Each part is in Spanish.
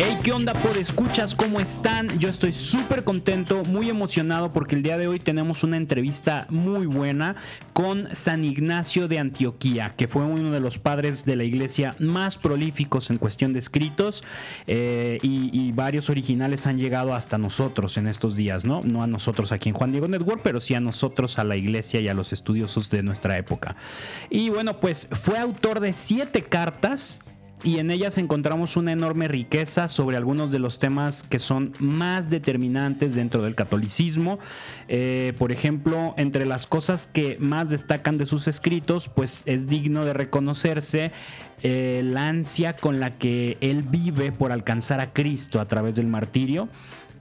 Hey, ¿qué onda por escuchas? ¿Cómo están? Yo estoy súper contento, muy emocionado porque el día de hoy tenemos una entrevista muy buena con San Ignacio de Antioquía, que fue uno de los padres de la iglesia más prolíficos en cuestión de escritos eh, y, y varios originales han llegado hasta nosotros en estos días, ¿no? No a nosotros aquí en Juan Diego Network, pero sí a nosotros, a la iglesia y a los estudiosos de nuestra época. Y bueno, pues fue autor de siete cartas y en ellas encontramos una enorme riqueza sobre algunos de los temas que son más determinantes dentro del catolicismo. Eh, por ejemplo, entre las cosas que más destacan de sus escritos, pues es digno de reconocerse eh, la ansia con la que él vive por alcanzar a Cristo a través del martirio.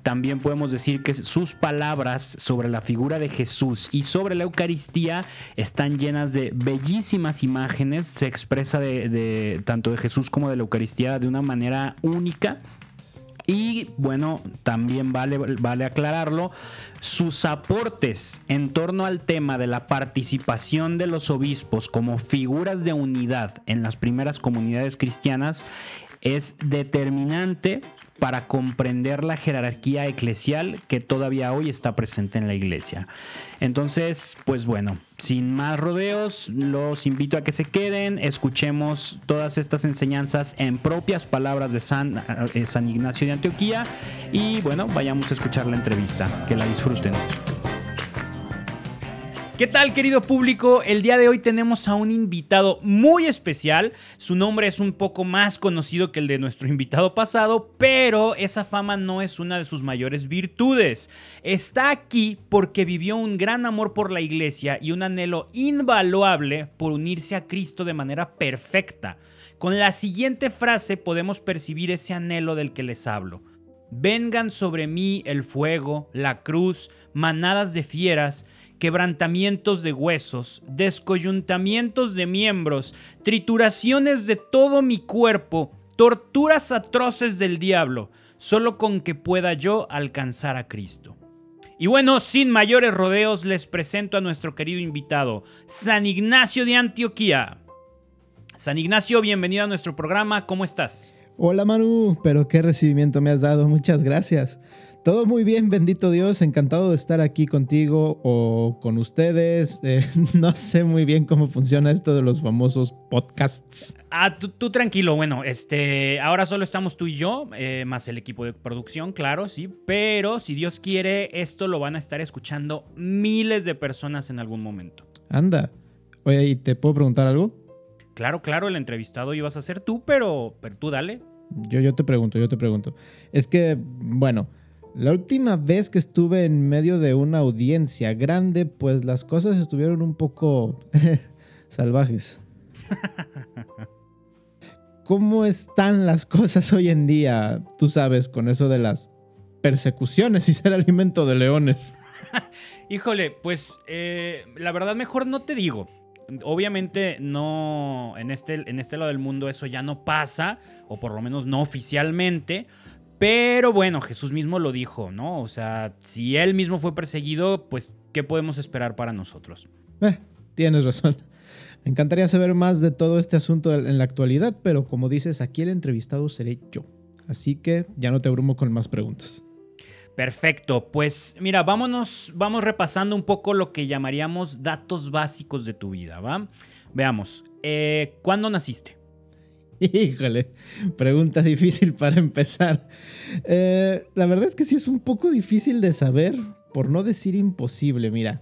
También podemos decir que sus palabras sobre la figura de Jesús y sobre la Eucaristía están llenas de bellísimas imágenes. Se expresa de, tanto de Jesús como de la Eucaristía de una manera única. Y bueno, también vale, vale, aclararlo, sus aportes en torno al tema de la participación de los obispos como figuras de unidad en las primeras comunidades cristianas es determinante para comprender la jerarquía eclesial que todavía hoy está presente en la iglesia. Entonces, pues bueno, sin más rodeos, los invito a que se queden, escuchemos todas estas enseñanzas en propias palabras de San, eh, San Ignacio de Antioquía y bueno, vayamos a escuchar la entrevista, que la disfruten. ¿Qué tal querido público? El día de hoy tenemos a un invitado muy especial. Su nombre es un poco más conocido que el de nuestro invitado pasado, pero esa fama no es una de sus mayores virtudes. Está aquí porque vivió un gran amor por la iglesia y un anhelo invaluable por unirse a Cristo de manera perfecta. Con la siguiente frase podemos percibir ese anhelo del que les hablo. Vengan sobre mí el fuego, la cruz, manadas de fieras, quebrantamientos de huesos, descoyuntamientos de miembros, trituraciones de todo mi cuerpo, torturas atroces del diablo, solo con que pueda yo alcanzar a Cristo. Y bueno, sin mayores rodeos, les presento a nuestro querido invitado, San Ignacio de Antioquía. San Ignacio, bienvenido a nuestro programa, ¿cómo estás? Hola Manu, pero qué recibimiento me has dado, muchas gracias. Todo muy bien, bendito Dios, encantado de estar aquí contigo o con ustedes. Eh, no sé muy bien cómo funciona esto de los famosos podcasts. Ah, tú, tú tranquilo, bueno, este, ahora solo estamos tú y yo, eh, más el equipo de producción, claro, sí, pero si Dios quiere, esto lo van a estar escuchando miles de personas en algún momento. Anda, oye, ¿y te puedo preguntar algo? Claro, claro, el entrevistado ibas a ser tú, pero, pero tú dale. Yo, yo te pregunto, yo te pregunto. Es que, bueno, la última vez que estuve en medio de una audiencia grande, pues las cosas estuvieron un poco salvajes. ¿Cómo están las cosas hoy en día? Tú sabes, con eso de las persecuciones y ser alimento de leones. Híjole, pues eh, la verdad mejor no te digo. Obviamente no, en este, en este lado del mundo eso ya no pasa, o por lo menos no oficialmente. Pero bueno, Jesús mismo lo dijo, ¿no? O sea, si él mismo fue perseguido, pues, ¿qué podemos esperar para nosotros? Eh, tienes razón. Me encantaría saber más de todo este asunto en la actualidad, pero como dices, aquí el entrevistado seré yo. Así que ya no te abrumo con más preguntas. Perfecto, pues mira, vámonos, vamos repasando un poco lo que llamaríamos datos básicos de tu vida, ¿va? Veamos, eh, ¿cuándo naciste? Híjole, pregunta difícil para empezar. Eh, la verdad es que sí es un poco difícil de saber, por no decir imposible, mira.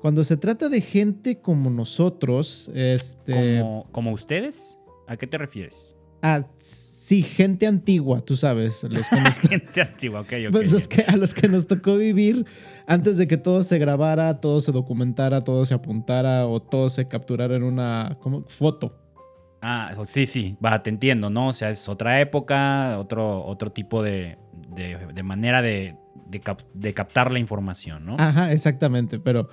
Cuando se trata de gente como nosotros, este... ¿Como, como ustedes? ¿A qué te refieres? Ah, sí, gente antigua, tú sabes. Los que nos gente antigua, ok, ok. Pues los que, a los que nos tocó vivir antes de que todo se grabara, todo se documentara, todo se apuntara o todo se capturara en una ¿cómo? foto. Ah, sí, sí, va, te entiendo, ¿no? O sea, es otra época, otro, otro tipo de, de, de manera de, de, cap, de, captar la información, ¿no? Ajá, exactamente, pero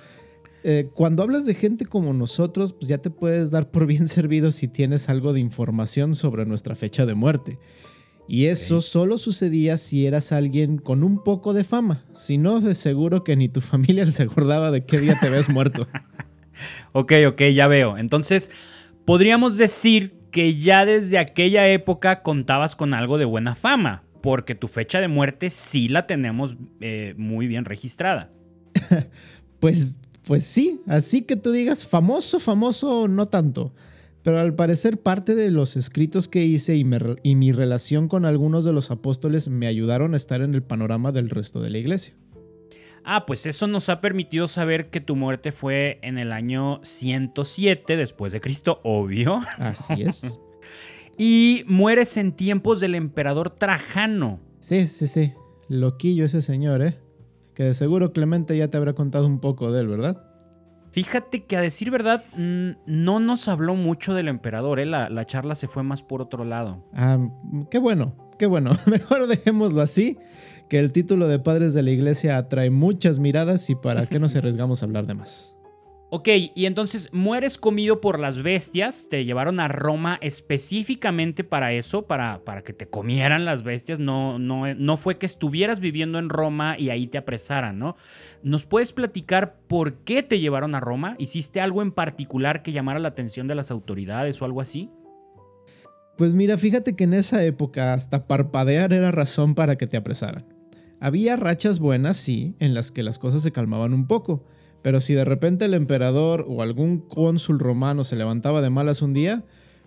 eh, cuando hablas de gente como nosotros, pues ya te puedes dar por bien servido si tienes algo de información sobre nuestra fecha de muerte. Y eso okay. solo sucedía si eras alguien con un poco de fama. Si no, de seguro que ni tu familia se acordaba de qué día te habías muerto. ok, ok, ya veo. Entonces, podríamos decir que ya desde aquella época contabas con algo de buena fama. porque tu fecha de muerte sí la tenemos eh, muy bien registrada. pues, pues sí, así que tú digas famoso, famoso, no tanto. Pero al parecer parte de los escritos que hice y, y mi relación con algunos de los apóstoles me ayudaron a estar en el panorama del resto de la iglesia. Ah, pues eso nos ha permitido saber que tu muerte fue en el año 107 después de Cristo, obvio. Así es. y mueres en tiempos del emperador Trajano. Sí, sí, sí. Loquillo ese señor, ¿eh? Que de seguro Clemente ya te habrá contado un poco de él, ¿verdad? Fíjate que a decir verdad, no nos habló mucho del emperador, ¿eh? la, la charla se fue más por otro lado. Ah, qué bueno, qué bueno. Mejor dejémoslo así, que el título de padres de la iglesia atrae muchas miradas y para qué nos arriesgamos a hablar de más. Ok, y entonces mueres comido por las bestias, te llevaron a Roma específicamente para eso, para, para que te comieran las bestias, no, no, no fue que estuvieras viviendo en Roma y ahí te apresaran, ¿no? ¿Nos puedes platicar por qué te llevaron a Roma? ¿Hiciste algo en particular que llamara la atención de las autoridades o algo así? Pues mira, fíjate que en esa época hasta parpadear era razón para que te apresaran. Había rachas buenas, sí, en las que las cosas se calmaban un poco pero si de repente el emperador o algún cónsul romano se levantaba de malas un día,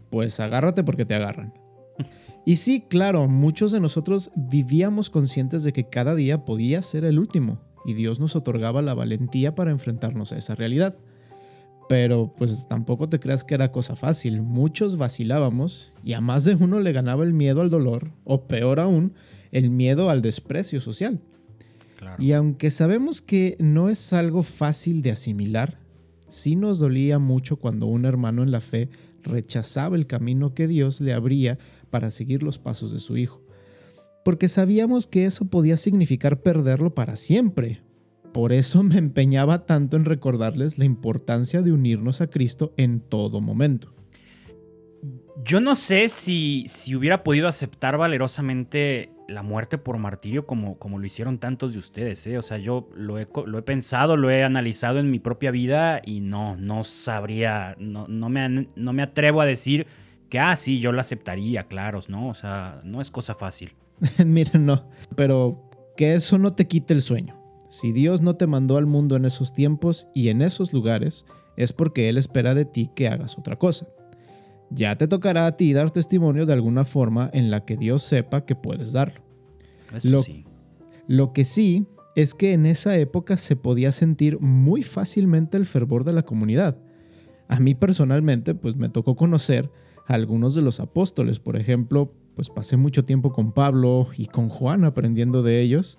pues agárrate porque te agarran. Y sí, claro, muchos de nosotros vivíamos conscientes de que cada día podía ser el último, y Dios nos otorgaba la valentía para enfrentarnos a esa realidad. Pero pues tampoco te creas que era cosa fácil, muchos vacilábamos y a más de uno le ganaba el miedo al dolor, o peor aún, el miedo al desprecio social. Y aunque sabemos que no es algo fácil de asimilar, sí nos dolía mucho cuando un hermano en la fe rechazaba el camino que Dios le abría para seguir los pasos de su hijo. Porque sabíamos que eso podía significar perderlo para siempre. Por eso me empeñaba tanto en recordarles la importancia de unirnos a Cristo en todo momento. Yo no sé si, si hubiera podido aceptar valerosamente la muerte por martirio como, como lo hicieron tantos de ustedes, ¿eh? O sea, yo lo he, lo he, pensado, lo he analizado en mi propia vida y no, no sabría, no, no, me, no me atrevo a decir que, ah, sí, yo lo aceptaría, claro, ¿no? O sea, no es cosa fácil. Mira, no, pero que eso no te quite el sueño. Si Dios no te mandó al mundo en esos tiempos y en esos lugares, es porque Él espera de ti que hagas otra cosa. Ya te tocará a ti dar testimonio de alguna forma en la que Dios sepa que puedes darlo. lo, sí. lo que sí es que en esa época se podía sentir muy fácilmente el fervor de la comunidad. A mí personalmente, pues me tocó conocer a algunos de los apóstoles, por ejemplo, pues pasé mucho tiempo con Pablo y con Juan aprendiendo de ellos.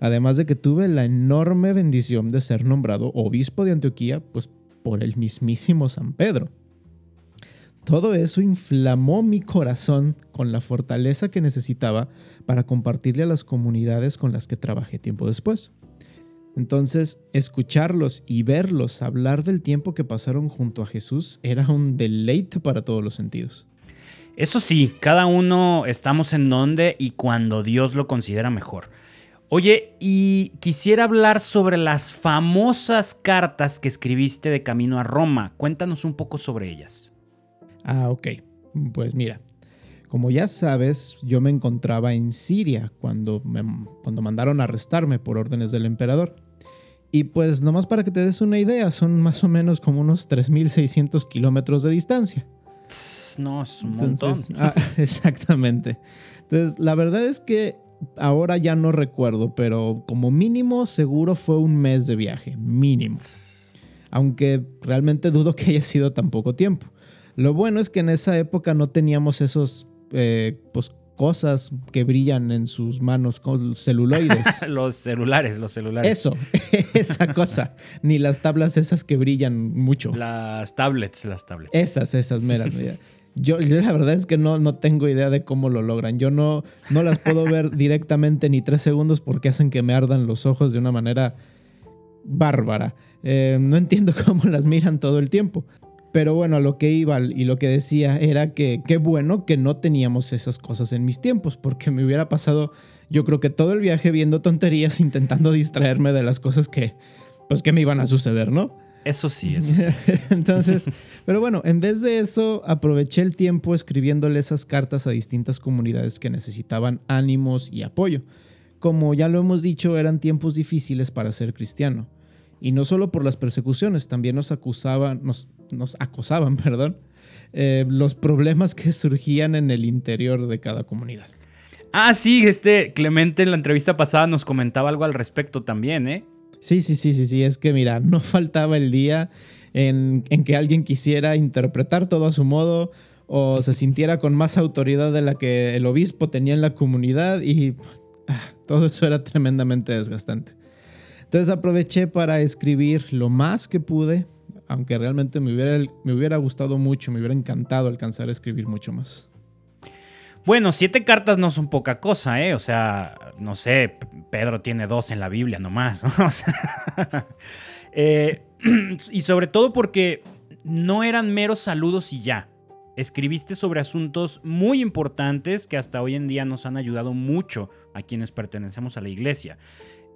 Además de que tuve la enorme bendición de ser nombrado obispo de Antioquía, pues por el mismísimo San Pedro. Todo eso inflamó mi corazón con la fortaleza que necesitaba para compartirle a las comunidades con las que trabajé tiempo después. Entonces, escucharlos y verlos hablar del tiempo que pasaron junto a Jesús era un deleite para todos los sentidos. Eso sí, cada uno estamos en donde y cuando Dios lo considera mejor. Oye, y quisiera hablar sobre las famosas cartas que escribiste de camino a Roma. Cuéntanos un poco sobre ellas. Ah, ok. Pues mira, como ya sabes, yo me encontraba en Siria cuando, me, cuando mandaron a arrestarme por órdenes del emperador. Y pues nomás para que te des una idea, son más o menos como unos 3.600 kilómetros de distancia. No, es un montón. Ah, exactamente. Entonces, la verdad es que ahora ya no recuerdo, pero como mínimo seguro fue un mes de viaje, mínimo. Aunque realmente dudo que haya sido tan poco tiempo. Lo bueno es que en esa época no teníamos esos eh, pues, cosas que brillan en sus manos con celuloides. los celulares, los celulares. Eso, esa cosa. Ni las tablas esas que brillan mucho. Las tablets, las tablets. Esas, esas, mira, Yo, la verdad es que no, no tengo idea de cómo lo logran. Yo no, no las puedo ver directamente ni tres segundos porque hacen que me ardan los ojos de una manera bárbara. Eh, no entiendo cómo las miran todo el tiempo. Pero bueno, a lo que iba y lo que decía era que qué bueno que no teníamos esas cosas en mis tiempos, porque me hubiera pasado yo creo que todo el viaje viendo tonterías intentando distraerme de las cosas que pues que me iban a suceder, ¿no? Eso sí, eso sí. Entonces, pero bueno, en vez de eso, aproveché el tiempo escribiéndole esas cartas a distintas comunidades que necesitaban ánimos y apoyo. Como ya lo hemos dicho, eran tiempos difíciles para ser cristiano. Y no solo por las persecuciones, también nos acusaban, nos, nos acosaban, perdón, eh, los problemas que surgían en el interior de cada comunidad. Ah, sí, este Clemente en la entrevista pasada nos comentaba algo al respecto también, ¿eh? Sí, sí, sí, sí, sí. Es que mira, no faltaba el día en, en que alguien quisiera interpretar todo a su modo o se sintiera con más autoridad de la que el obispo tenía en la comunidad y ah, todo eso era tremendamente desgastante. Entonces aproveché para escribir lo más que pude, aunque realmente me hubiera, me hubiera gustado mucho, me hubiera encantado alcanzar a escribir mucho más. Bueno, siete cartas no son poca cosa, ¿eh? O sea, no sé, Pedro tiene dos en la Biblia nomás. O sea, eh, y sobre todo porque no eran meros saludos y ya. Escribiste sobre asuntos muy importantes que hasta hoy en día nos han ayudado mucho a quienes pertenecemos a la iglesia.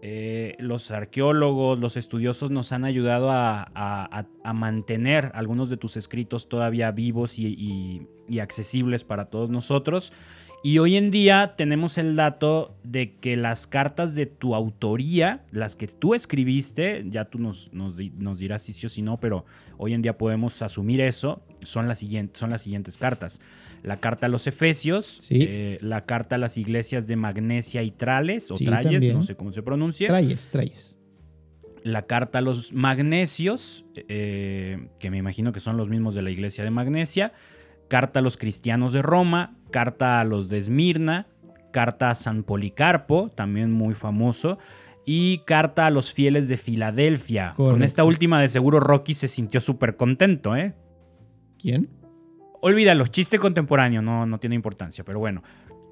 Eh, los arqueólogos, los estudiosos nos han ayudado a, mantener algunos de tus escritos todavía vivos y, accesibles para todos nosotros. Y hoy en día tenemos el dato de que las cartas de tu autoría, las que tú escribiste, ya tú nos, nos, dirás si sí o si no, pero hoy en día podemos asumir eso, son las, siguientes, son las siguientes cartas. La carta a los Efesios, eh, la carta a las iglesias de Magnesia y Trales, o Trayes, no sé cómo se pronuncia. Trayes, Trayes. La carta a los Magnesios, eh, que me imagino que son los mismos de la iglesia de Magnesia carta a los cristianos de Roma, carta a los de Esmirna, carta a San Policarpo, también muy famoso, y carta a los fieles de Filadelfia. Con esta última de seguro Rocky se sintió súper contento, ¿eh? ¿Quién? Olvídalo, chiste contemporáneo, no, no tiene importancia, pero bueno.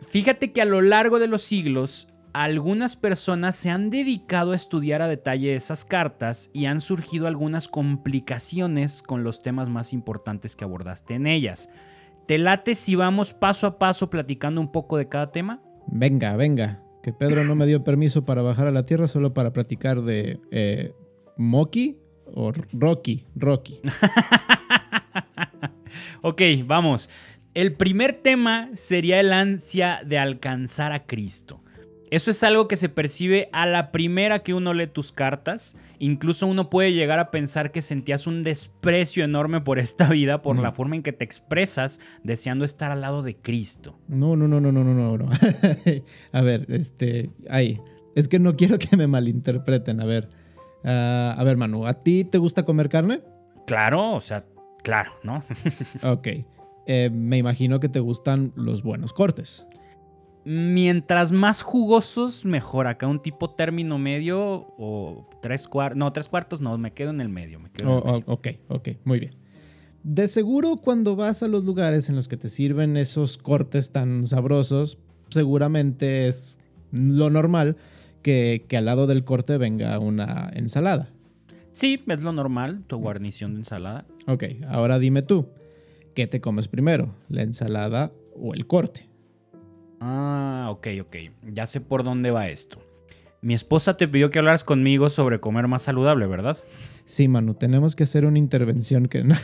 Fíjate que a lo largo de los siglos algunas personas se han dedicado a estudiar a detalle esas cartas y han surgido algunas complicaciones con los temas más importantes que abordaste en ellas. ¿Te late si vamos paso a paso platicando un poco de cada tema? Venga, venga. Que Pedro no me dio permiso para bajar a la tierra solo para platicar de eh, Moki o Rocky. Rocky. ok, vamos. El primer tema sería el ansia de alcanzar a Cristo. Eso es algo que se percibe a la primera que uno lee tus cartas. Incluso uno puede llegar a pensar que sentías un desprecio enorme por esta vida, por la forma en que te expresas deseando estar al lado de Cristo. No, no, no, no, no, no, no. a ver, este, ahí. Es que no quiero que me malinterpreten. A ver, ah, a ver, Manu, ¿a ti te gusta comer carne? Claro, o sea, claro, ¿no? ok. Eh, me imagino que te gustan los buenos cortes mientras más jugosos, mejor. Acá un tipo término medio o tres cuartos. No, tres cuartos no, me quedo en el medio. Me quedo oh, ok, ok, muy bien. De seguro cuando vas a los lugares en los que te sirven esos cortes tan sabrosos, seguramente es lo normal que, que al lado del corte venga una ensalada. Sí, es lo normal, tu guarnición de ensalada. Ok, ahora dime tú, ¿qué te comes primero? ¿La ensalada o el corte? Ah, ok, ok. Ya sé por dónde va esto. Mi esposa te pidió que hablaras conmigo sobre comer más saludable, ¿verdad? Sí, Manu, tenemos que hacer una intervención que no.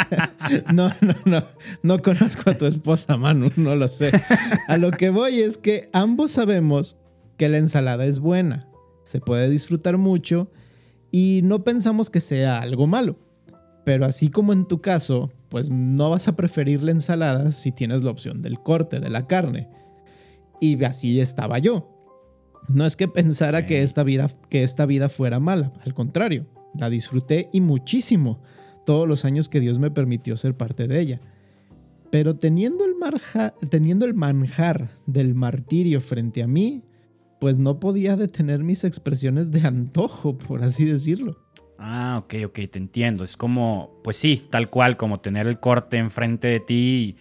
no, no, no. No conozco a tu esposa, Manu, no lo sé. A lo que voy es que ambos sabemos que la ensalada es buena, se puede disfrutar mucho y no pensamos que sea algo malo. Pero así como en tu caso, pues no vas a preferir la ensalada si tienes la opción del corte de la carne. Y así estaba yo. No es que pensara que, esta vida, que esta vida fuera mala, al contrario, la disfruté y muchísimo todos los años que Dios me permitió ser parte de ella. Pero teniendo el, teniendo el manjar del martirio frente a mí, pues no podía detener mis expresiones de antojo, por así decirlo. Ah, ok, ok, te entiendo. Es como, pues sí, tal cual, como tener el corte enfrente de ti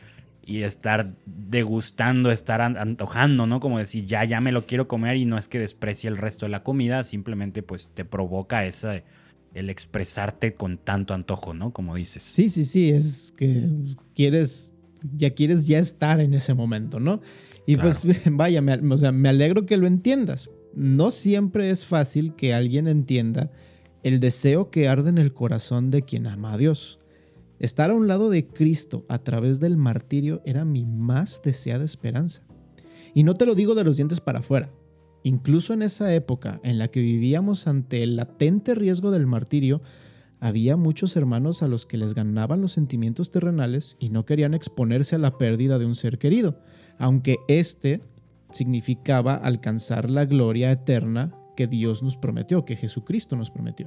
y estar degustando, estar antojando, ¿no? Como decir, ya, ya me lo quiero comer y no es que desprecie el resto de la comida, simplemente pues te provoca esa, el expresarte con tanto antojo, ¿no? Como dices. Sí, sí, sí, es que quieres, ya quieres ya estar en ese momento, ¿no? Y pues vaya, o sea, me alegro que lo entiendas. No siempre es fácil que alguien entienda el deseo que arde en el corazón de quien ama a Dios. Estar a un lado de Cristo a través del martirio era mi más deseada esperanza. Y no te lo digo de los dientes para afuera. Incluso en esa época en la que vivíamos ante el latente riesgo del martirio, había muchos hermanos a los que les ganaban los sentimientos terrenales y no querían exponerse a la pérdida de un ser querido, aunque éste significaba alcanzar la gloria eterna que Dios nos prometió, que Jesucristo nos prometió.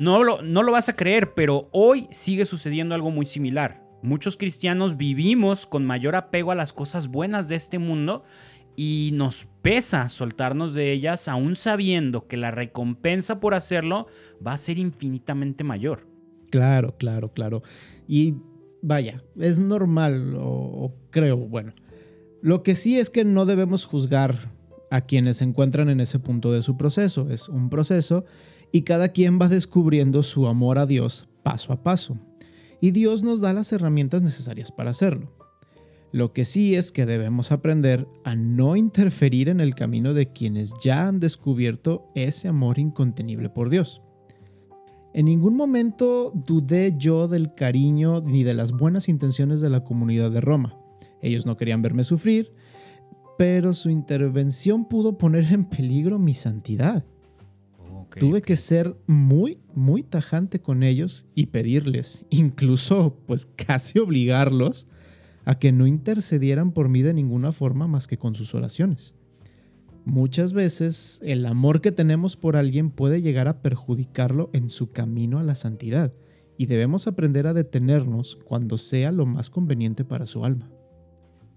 No lo, no lo vas a creer, pero hoy sigue sucediendo algo muy similar. Muchos cristianos vivimos con mayor apego a las cosas buenas de este mundo y nos pesa soltarnos de ellas aún sabiendo que la recompensa por hacerlo va a ser infinitamente mayor. Claro, claro, claro. Y vaya, es normal, o, creo, bueno. Lo que sí es que no debemos juzgar a quienes se encuentran en ese punto de su proceso. Es un proceso y cada quien va descubriendo su amor a Dios paso a paso. Y Dios nos da las herramientas necesarias para hacerlo. Lo que sí es que debemos aprender a no interferir en el camino de quienes ya han descubierto ese amor incontenible por Dios. En ningún momento dudé yo del cariño ni de las buenas intenciones de la comunidad de Roma. Ellos no querían verme sufrir, pero su intervención pudo poner en peligro mi santidad. Tuve que ser muy, muy tajante con ellos y pedirles, incluso pues casi obligarlos, a que no intercedieran por mí de ninguna forma más que con sus oraciones. Muchas veces el amor que tenemos por alguien puede llegar a perjudicarlo en su camino a la santidad y debemos aprender a detenernos cuando sea lo más conveniente para su alma.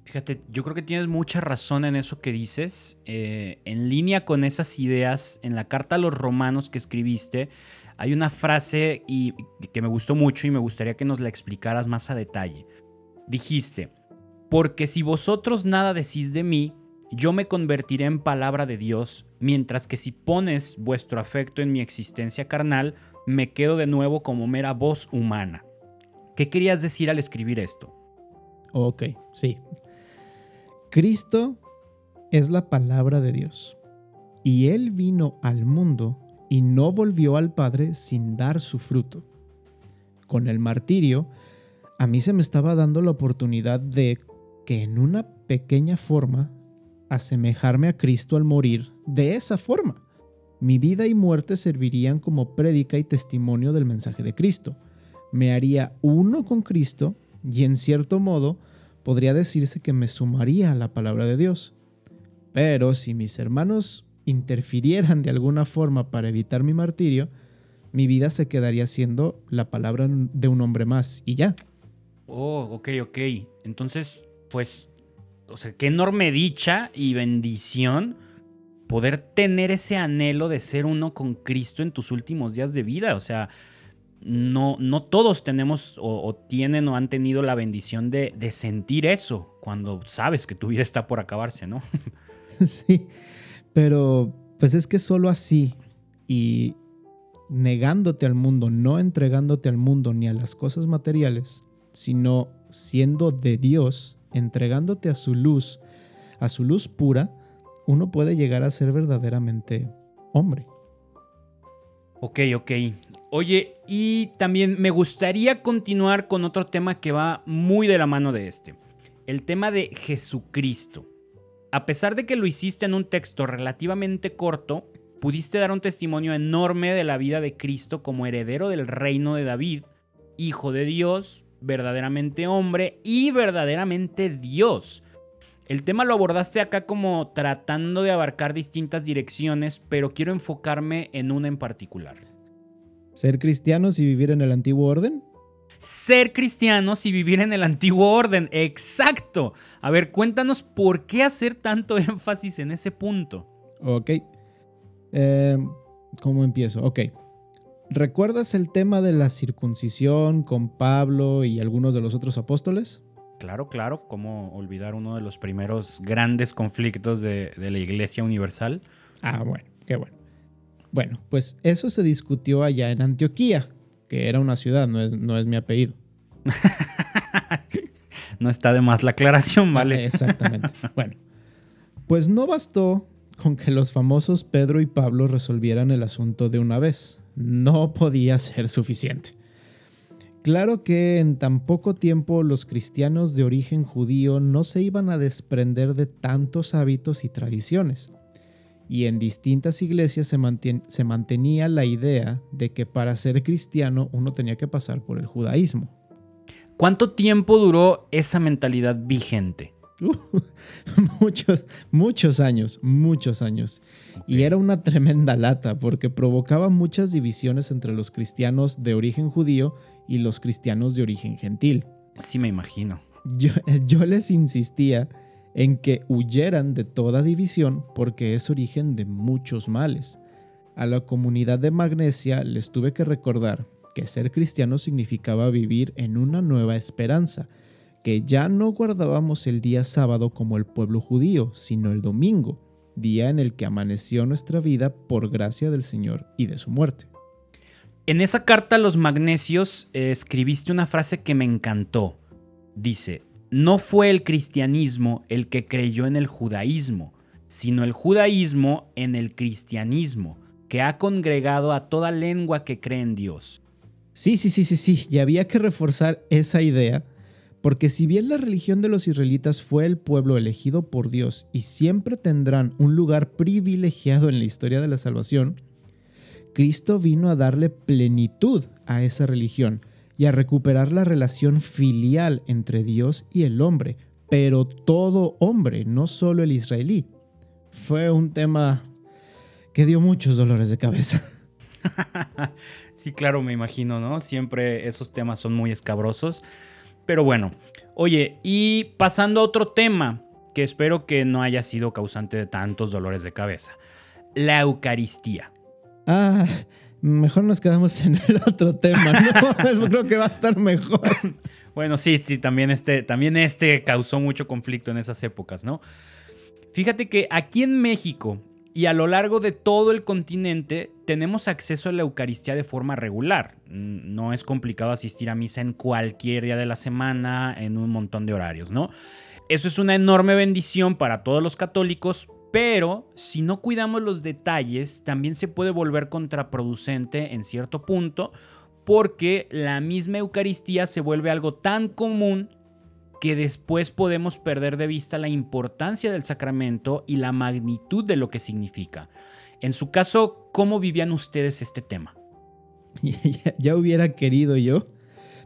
Fíjate, yo creo que tienes mucha razón en eso que dices. Eh, en línea con esas ideas, en la carta a los romanos que escribiste, hay una frase y, que me gustó mucho y me gustaría que nos la explicaras más a detalle dijiste, porque si vosotros nada decís de mí, yo me convertiré en palabra de Dios, mientras que si pones vuestro afecto en mi existencia carnal, me quedo de nuevo como mera voz humana. ¿Qué querías decir al escribir esto? Ok, sí. Cristo es la palabra de Dios, y Él vino al mundo y no volvió al Padre sin dar su fruto. Con el martirio, a mí se me estaba dando la oportunidad de que en una pequeña forma asemejarme a Cristo al morir de esa forma. Mi vida y muerte servirían como prédica y testimonio del mensaje de Cristo. Me haría uno con Cristo y en cierto modo podría decirse que me sumaría a la palabra de Dios. Pero si mis hermanos interfirieran de alguna forma para evitar mi martirio, mi vida se quedaría siendo la palabra de un hombre más y ya. Oh, ok, ok. Entonces, pues, o sea, qué enorme dicha y bendición poder tener ese anhelo de ser uno con Cristo en tus últimos días de vida. O sea, no, no todos tenemos o, tienen o han tenido la bendición de, de sentir eso cuando sabes que tu vida está por acabarse, ¿no? sí, pero pues es que solo así y negándote al mundo, no entregándote al mundo ni a las cosas materiales, sino siendo de Dios, entregándote a su luz, a su luz pura, uno puede llegar a ser verdaderamente hombre. Ok, ok. Oye, y también me gustaría continuar con otro tema que va muy de la mano de este. El tema de Jesucristo. A pesar de que lo hiciste en un texto relativamente corto, pudiste dar un testimonio enorme de la vida de Cristo como heredero del reino de David, hijo de Dios, verdaderamente hombre y verdaderamente Dios. El tema lo abordaste acá como tratando de abarcar distintas direcciones, pero quiero enfocarme en una en particular. ¿Ser cristianos y vivir en el antiguo orden? Ser cristianos y vivir en el antiguo orden, exacto. A ver, cuéntanos por qué hacer tanto énfasis en ese punto. Ok. Eh, ¿Cómo empiezo? Ok. ¿Recuerdas el tema de la circuncisión con Pablo y algunos de los otros apóstoles? Claro, claro, ¿cómo olvidar uno de los primeros grandes conflictos de, la Iglesia Universal? Ah, bueno, qué bueno. Bueno, pues eso se discutió allá en Antioquía, que era una ciudad, no es, no es mi apellido. no está de más la aclaración, ¿vale? Exactamente. bueno, pues no bastó con que los famosos Pedro y Pablo resolvieran el asunto de una vez no podía ser suficiente. Claro que en tan poco tiempo los cristianos de origen judío no se iban a desprender de tantos hábitos y tradiciones. Y en distintas iglesias se, se, mantenía la idea de que para ser cristiano uno tenía que pasar por el judaísmo. ¿Cuánto tiempo duró esa mentalidad vigente? muchos, muchos años, muchos años. Y era una tremenda lata porque provocaba muchas divisiones entre los cristianos de origen judío y los cristianos de origen gentil. Sí, me imagino. Yo, les insistía en que huyeran de toda división porque es origen de muchos males. A la comunidad de Magnesia les tuve que recordar que ser cristiano significaba vivir en una nueva esperanza, que ya no guardábamos el día sábado como el pueblo judío, sino el domingo, día en el que amaneció nuestra vida por gracia del Señor y de su muerte. En esa carta a los magnesios eh, escribiste una frase que me encantó. Dice, no fue el cristianismo el que creyó en el judaísmo, sino el judaísmo en el cristianismo, que ha congregado a toda lengua que cree en Dios. Sí, sí, sí, sí, sí, y había que reforzar esa idea, porque si bien la religión de los israelitas fue el pueblo elegido por Dios y siempre tendrán un lugar privilegiado en la historia de la salvación, Cristo vino a darle plenitud a esa religión y a recuperar la relación filial entre Dios y el hombre, pero todo hombre, no solo el israelí. Fue un tema que dio muchos dolores de cabeza. sí, claro, me imagino, ¿no? Siempre esos temas son muy escabrosos. Pero bueno, oye, y pasando a otro tema, que espero que no haya sido causante de tantos dolores de cabeza. La Eucaristía. Ah, mejor nos quedamos en el otro tema, ¿no? Creo que va a estar mejor. Bueno, sí, sí, también este, también este causó mucho conflicto en esas épocas, ¿no? Fíjate que aquí en México y a lo largo de todo el continente tenemos acceso a la Eucaristía de forma regular. No es complicado asistir a misa en cualquier día de la semana, en un montón de horarios, ¿no? Eso es una enorme bendición para todos los católicos, pero si no cuidamos los detalles, también se puede volver contraproducente en cierto punto, porque la misma Eucaristía se vuelve algo tan común que después podemos perder de vista la importancia del sacramento y la magnitud de lo que significa. En su caso, ¿cómo vivían ustedes este tema? ya, hubiera querido yo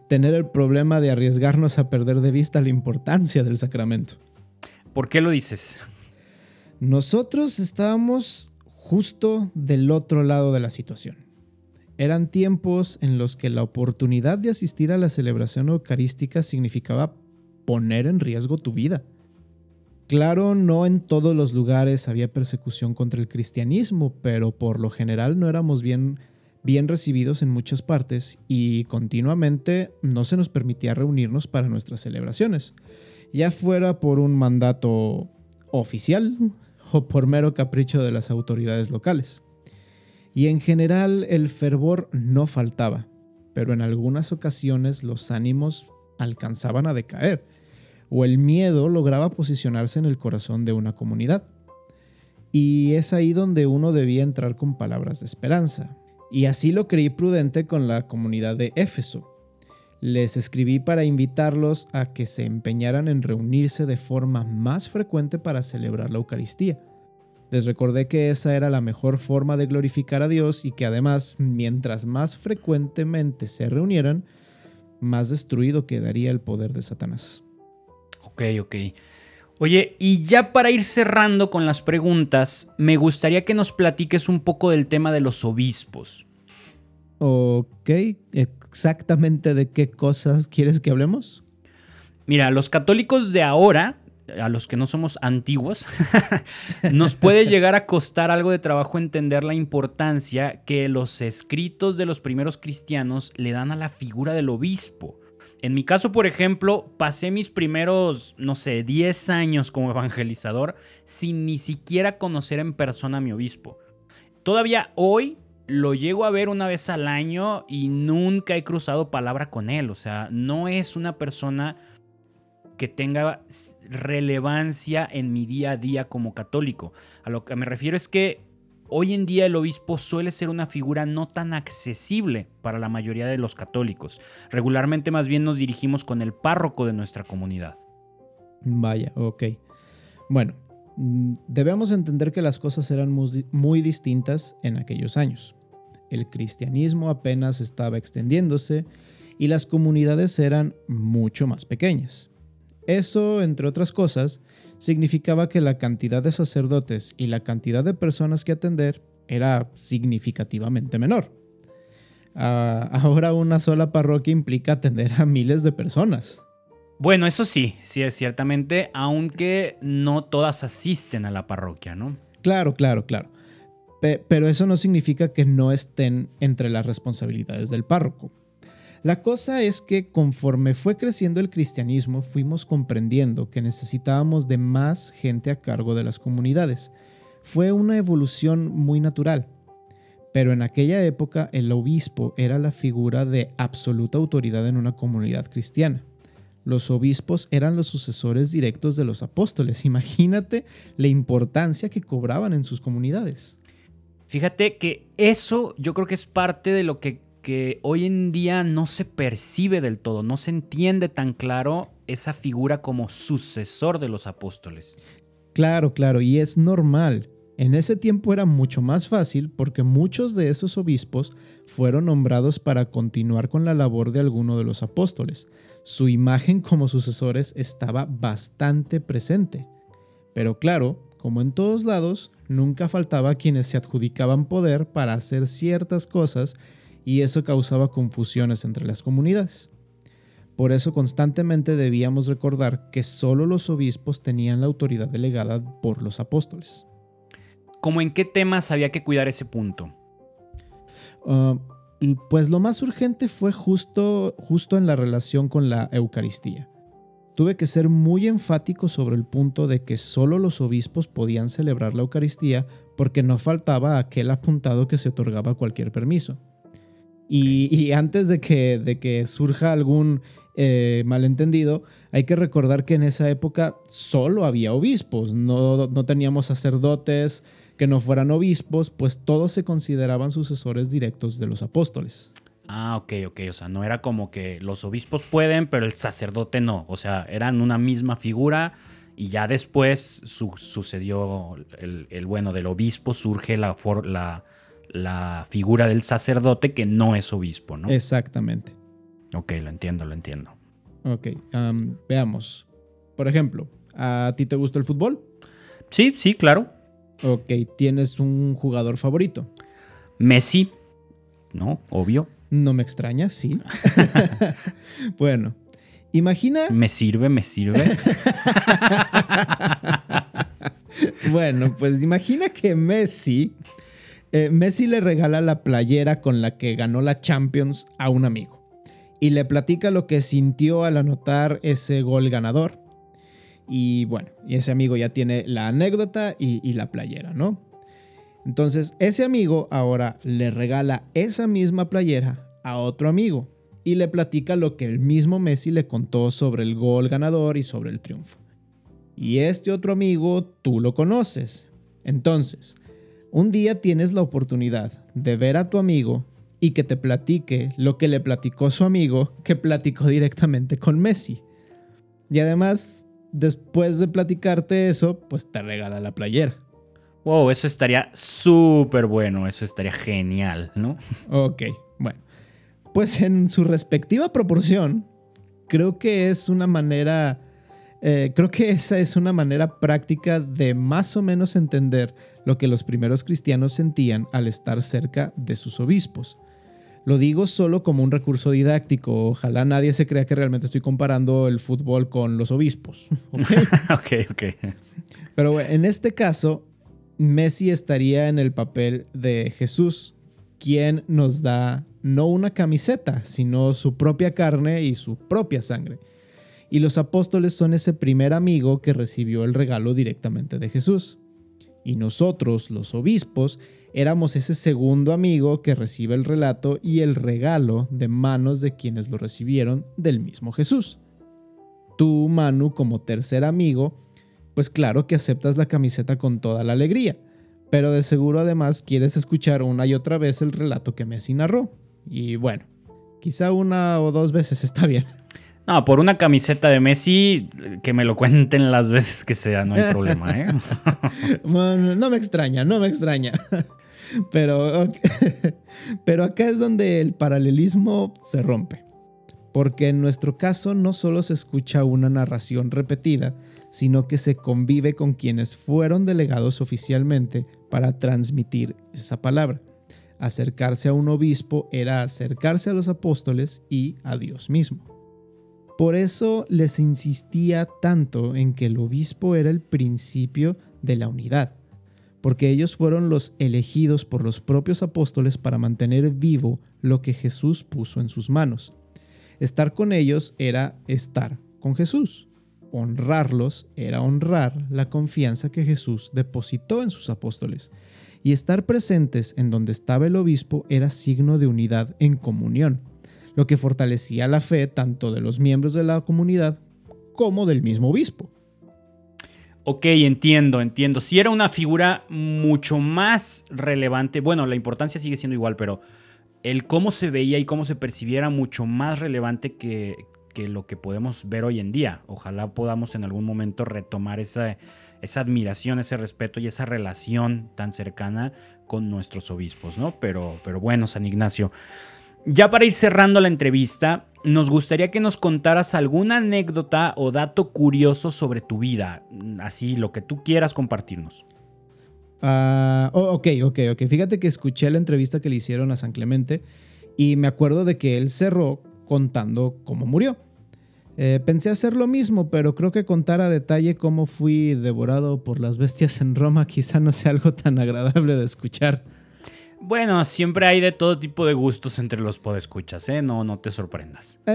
tener el problema de arriesgarnos a perder de vista la importancia del sacramento. ¿Por qué lo dices? Nosotros estábamos justo del otro lado de la situación. Eran tiempos en los que la oportunidad de asistir a la celebración eucarística significaba poner en riesgo tu vida. Claro, no en todos los lugares había persecución contra el cristianismo, pero por lo general no éramos bien, recibidos en muchas partes y continuamente no se nos permitía reunirnos para nuestras celebraciones, ya fuera por un mandato oficial o por mero capricho de las autoridades locales. Y en general el fervor no faltaba, pero en algunas ocasiones los ánimos alcanzaban a decaer, o el miedo lograba posicionarse en el corazón de una comunidad. Y es ahí donde uno debía entrar con palabras de esperanza. Y así lo creí prudente con la comunidad de Éfeso, les escribí para invitarlos a que se empeñaran en reunirse de forma más frecuente para celebrar la Eucaristía. Les recordé que esa era la mejor forma de glorificar a Dios y que además, mientras más frecuentemente se reunieran, más destruido quedaría el poder de Satanás. Ok, ok. Oye, y ya para ir cerrando con las preguntas, me gustaría que nos platiques un poco del tema de los obispos. Ok, exactamente de qué cosas quieres que hablemos? Mira, los católicos de ahora, a los que no somos antiguos, nos puede llegar a costar algo de trabajo entender la importancia que los escritos de los primeros cristianos le dan a la figura del obispo. En mi caso, por ejemplo, pasé mis primeros, no sé, 10 años como evangelizador sin ni siquiera conocer en persona a mi obispo. Todavía hoy lo llego a ver una vez al año y nunca he cruzado palabra con él. O sea, no es una persona que tenga relevancia en mi día a día como católico. A lo que me refiero es que hoy en día el obispo suele ser una figura no tan accesible para la mayoría de los católicos. Regularmente más bien nos dirigimos con el párroco de nuestra comunidad. Vaya, ok. Bueno, mm, debemos entender que las cosas eran muy, distintas en aquellos años. El cristianismo apenas estaba extendiéndose y las comunidades eran mucho más pequeñas. Eso, entre otras cosas, significaba que la cantidad de sacerdotes y la cantidad de personas que atender era significativamente menor. Ah, ahora una sola parroquia implica atender a miles de personas. Bueno, eso sí, sí es ciertamente, aunque no todas asisten a la parroquia, ¿no? Claro, claro, claro. Pero eso no significa que no estén entre las responsabilidades del párroco. La cosa es que conforme fue creciendo el cristianismo, fuimos comprendiendo que necesitábamos de más gente a cargo de las comunidades. Fue una evolución muy natural. Pero en aquella época el obispo era la figura de absoluta autoridad en una comunidad cristiana los obispos eran los sucesores directos de los apóstoles. Imagínate la importancia que cobraban en sus comunidades. Fíjate que eso yo creo que es parte de lo que, que hoy en día no se percibe del todo, no se entiende tan claro esa figura como sucesor de los apóstoles. Claro, claro, y es normal. En ese tiempo era mucho más fácil porque muchos de esos obispos fueron nombrados para continuar con la labor de alguno de los apóstoles su imagen como sucesores estaba bastante presente. Pero claro, como en todos lados, nunca faltaba quienes se adjudicaban poder para hacer ciertas cosas y eso causaba confusiones entre las comunidades. Por eso constantemente debíamos recordar que solo los obispos tenían la autoridad delegada por los apóstoles. ¿Cómo en qué temas había que cuidar ese punto? Ah, pues lo más urgente fue justo, justo en la relación con la Eucaristía. Tuve que ser muy enfático sobre el punto de que solo los obispos podían celebrar la Eucaristía porque no faltaba aquel apuntado que se otorgaba cualquier permiso. Y, antes de que, de que, surja algún eh, malentendido, hay que recordar que en esa época solo había obispos, no, no teníamos sacerdotes, que no fueran obispos, pues todos se consideraban sucesores directos de los apóstoles. Ah, ok, ok. O sea, no era como que los obispos pueden, pero el sacerdote no. O sea, eran una misma figura y ya después sucedió el, bueno del obispo, surge la, la, la, figura del sacerdote que no es obispo, ¿no? Exactamente. Ok, lo entiendo, lo entiendo. Ok, veamos. Por ejemplo, ¿a ti te gusta el fútbol? Sí, sí, claro. Ok, ¿tienes un jugador favorito? Messi, ¿no? Obvio. No me extraña, sí. bueno, imagina... Me sirve, me sirve. bueno, pues imagina que Messi... Eh, Messi le regala la playera con la que ganó la Champions a un amigo y le platica lo que sintió al anotar ese gol ganador. Y bueno, y ese amigo ya tiene la anécdota y, la playera, ¿no? Entonces, ese amigo ahora le regala esa misma playera a otro amigo y le platica lo que el mismo Messi le contó sobre el gol ganador y sobre el triunfo. Y este otro amigo tú lo conoces. Entonces, un día tienes la oportunidad de ver a tu amigo y que te platique lo que le platicó su amigo que platicó directamente con Messi. Y además, después de platicarte eso, pues te regala la playera. Wow, eso estaría súper bueno, eso estaría genial, ¿no? Ok, bueno. Pues en su respectiva proporción, creo que es una manera, eh, creo que esa es una manera práctica de más o menos entender lo que los primeros cristianos sentían al estar cerca de sus obispos. Lo digo solo como un recurso didáctico. Ojalá nadie se crea que realmente estoy comparando el fútbol con los obispos. ok, ok. Pero en este caso, Messi estaría en el papel de Jesús, quien nos da no una camiseta, sino su propia carne y su propia sangre. Y los apóstoles son ese primer amigo que recibió el regalo directamente de Jesús. Y nosotros, los obispos, éramos ese segundo amigo que recibe el relato y el regalo de manos de quienes lo recibieron del mismo Jesús. Tú, Manu, como tercer amigo, pues claro que aceptas la camiseta con toda la alegría, Pero de seguro además quieres escuchar una y otra vez el relato que Messi narró. Y bueno, quizá una o dos veces está bien. No, por una camiseta de Messi, que me lo cuenten las veces que sea, no hay problema, ¿eh? no me extraña, no me extraña. Pero, pero acá es donde el paralelismo se rompe. Porque en nuestro caso no solo se escucha una narración repetida, sino que se convive con quienes fueron delegados oficialmente para transmitir esa palabra. Acercarse a un obispo era acercarse a los apóstoles y a Dios mismo. Por eso les insistía tanto en que el obispo era el principio de la unidad, porque ellos fueron los elegidos por los propios apóstoles para mantener vivo lo que Jesús puso en sus manos. Estar con ellos era estar con Jesús. Honrarlos era honrar la confianza que Jesús depositó en sus apóstoles. Y estar presentes en donde estaba el obispo era signo de unidad en comunión lo que fortalecía la fe tanto de los miembros de la comunidad como del mismo obispo. Ok, entiendo, entiendo. Si era una figura mucho más relevante, bueno, la importancia sigue siendo igual, pero el cómo se veía y cómo se percibiera mucho más relevante que, que lo que podemos ver hoy en día. Ojalá podamos en algún momento retomar esa, esa admiración, ese respeto y esa relación tan cercana con nuestros obispos, ¿no? Pero, pero bueno, San Ignacio. Ya para ir cerrando la entrevista, nos gustaría que nos contaras alguna anécdota o dato curioso sobre tu vida, así lo que tú quieras compartirnos. Oh, ok, ok, ok. Fíjate que escuché la entrevista que le hicieron a San Clemente y me acuerdo de que él cerró contando cómo murió. Eh, pensé hacer lo mismo, pero creo que contar a detalle cómo fui devorado por las bestias en Roma quizá no sea algo tan agradable de escuchar. Bueno, siempre hay de todo tipo de gustos entre los podescuchas, ¿eh? No, no te sorprendas.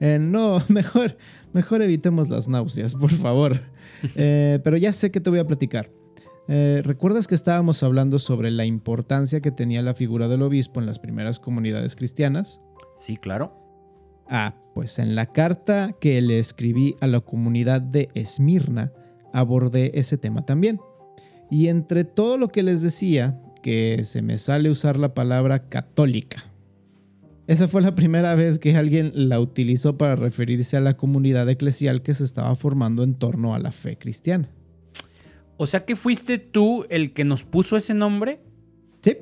Eh, no, mejor, mejor evitemos las náuseas, por favor. Eh, pero ya sé que te voy a platicar. Eh, ¿Recuerdas que estábamos hablando sobre la importancia que tenía la figura del obispo en las primeras comunidades cristianas? Sí, claro. Ah, pues en la carta que le escribí a la comunidad de Esmirna abordé ese tema también. Y entre todo lo que les decía, que se me sale usar la palabra católica. Esa fue la primera vez que alguien la utilizó para referirse a la comunidad eclesial que se estaba formando en torno a la fe cristiana. O sea que fuiste tú el que nos puso ese nombre? Sí.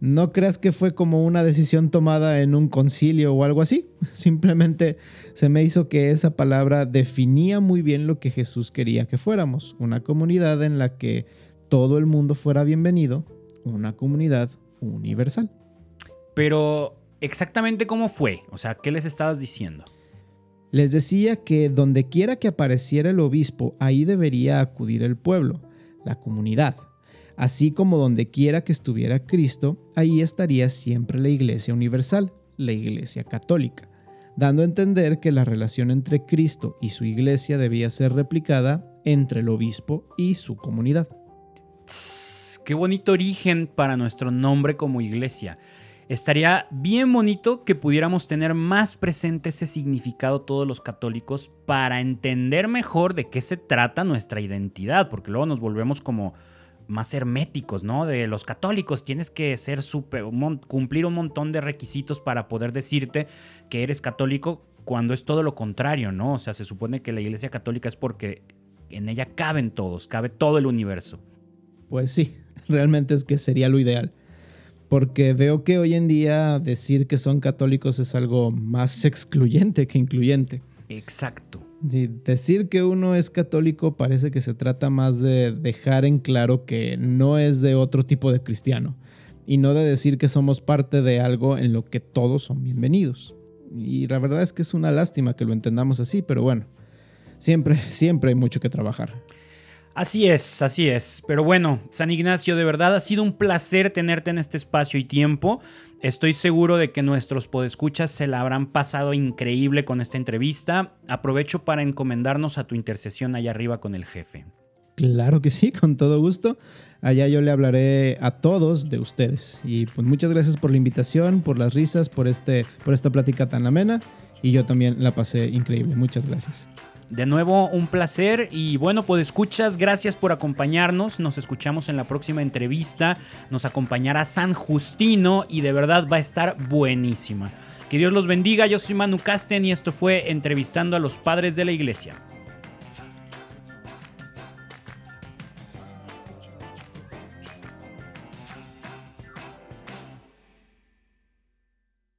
No creas que fue como una decisión tomada en un concilio o algo así. Simplemente se me hizo que esa palabra definía muy bien lo que Jesús quería que fuéramos. Una comunidad en la que todo el mundo fuera bienvenido una comunidad universal. Pero, ¿exactamente cómo fue? O sea, ¿qué les estabas diciendo? Les decía que donde quiera que apareciera el obispo, ahí debería acudir el pueblo, la comunidad. Así como donde quiera que estuviera Cristo, ahí estaría siempre la Iglesia Universal, la Iglesia Católica, dando a entender que la relación entre Cristo y su Iglesia debía ser replicada entre el obispo y su comunidad. Qué bonito origen para nuestro nombre como iglesia. Estaría bien bonito que pudiéramos tener más presente ese significado todos los católicos para entender mejor de qué se trata nuestra identidad, porque luego nos volvemos como más herméticos, ¿no? De los católicos tienes que ser super, cumplir un montón de requisitos para poder decirte que eres católico cuando es todo lo contrario, ¿no? O sea, se supone que la Iglesia Católica es porque en ella caben todos, cabe todo el universo. Pues sí, realmente es que sería lo ideal. Porque veo que hoy en día decir que son católicos es algo más excluyente que incluyente. Exacto. Decir que uno es católico parece que se trata más de dejar en claro que no es de otro tipo de cristiano y no de decir que somos parte de algo en lo que todos son bienvenidos. Y la verdad es que es una lástima que lo entendamos así, pero bueno, siempre, siempre hay mucho que trabajar. Así es, así es. Pero bueno, San Ignacio, de verdad ha sido un placer tenerte en este espacio y tiempo. Estoy seguro de que nuestros podescuchas se la habrán pasado increíble con esta entrevista. Aprovecho para encomendarnos a tu intercesión allá arriba con el jefe. Claro que sí, con todo gusto. Allá yo le hablaré a todos de ustedes. Y pues muchas gracias por la invitación, por las risas, por, este, por esta plática tan amena. Y yo también la pasé increíble. Muchas gracias. De nuevo, un placer y bueno, pues escuchas, gracias por acompañarnos. Nos escuchamos en la próxima entrevista. Nos acompañará San Justino y de verdad va a estar buenísima. Que Dios los bendiga. Yo soy Manu Casten y esto fue Entrevistando a los Padres de la Iglesia.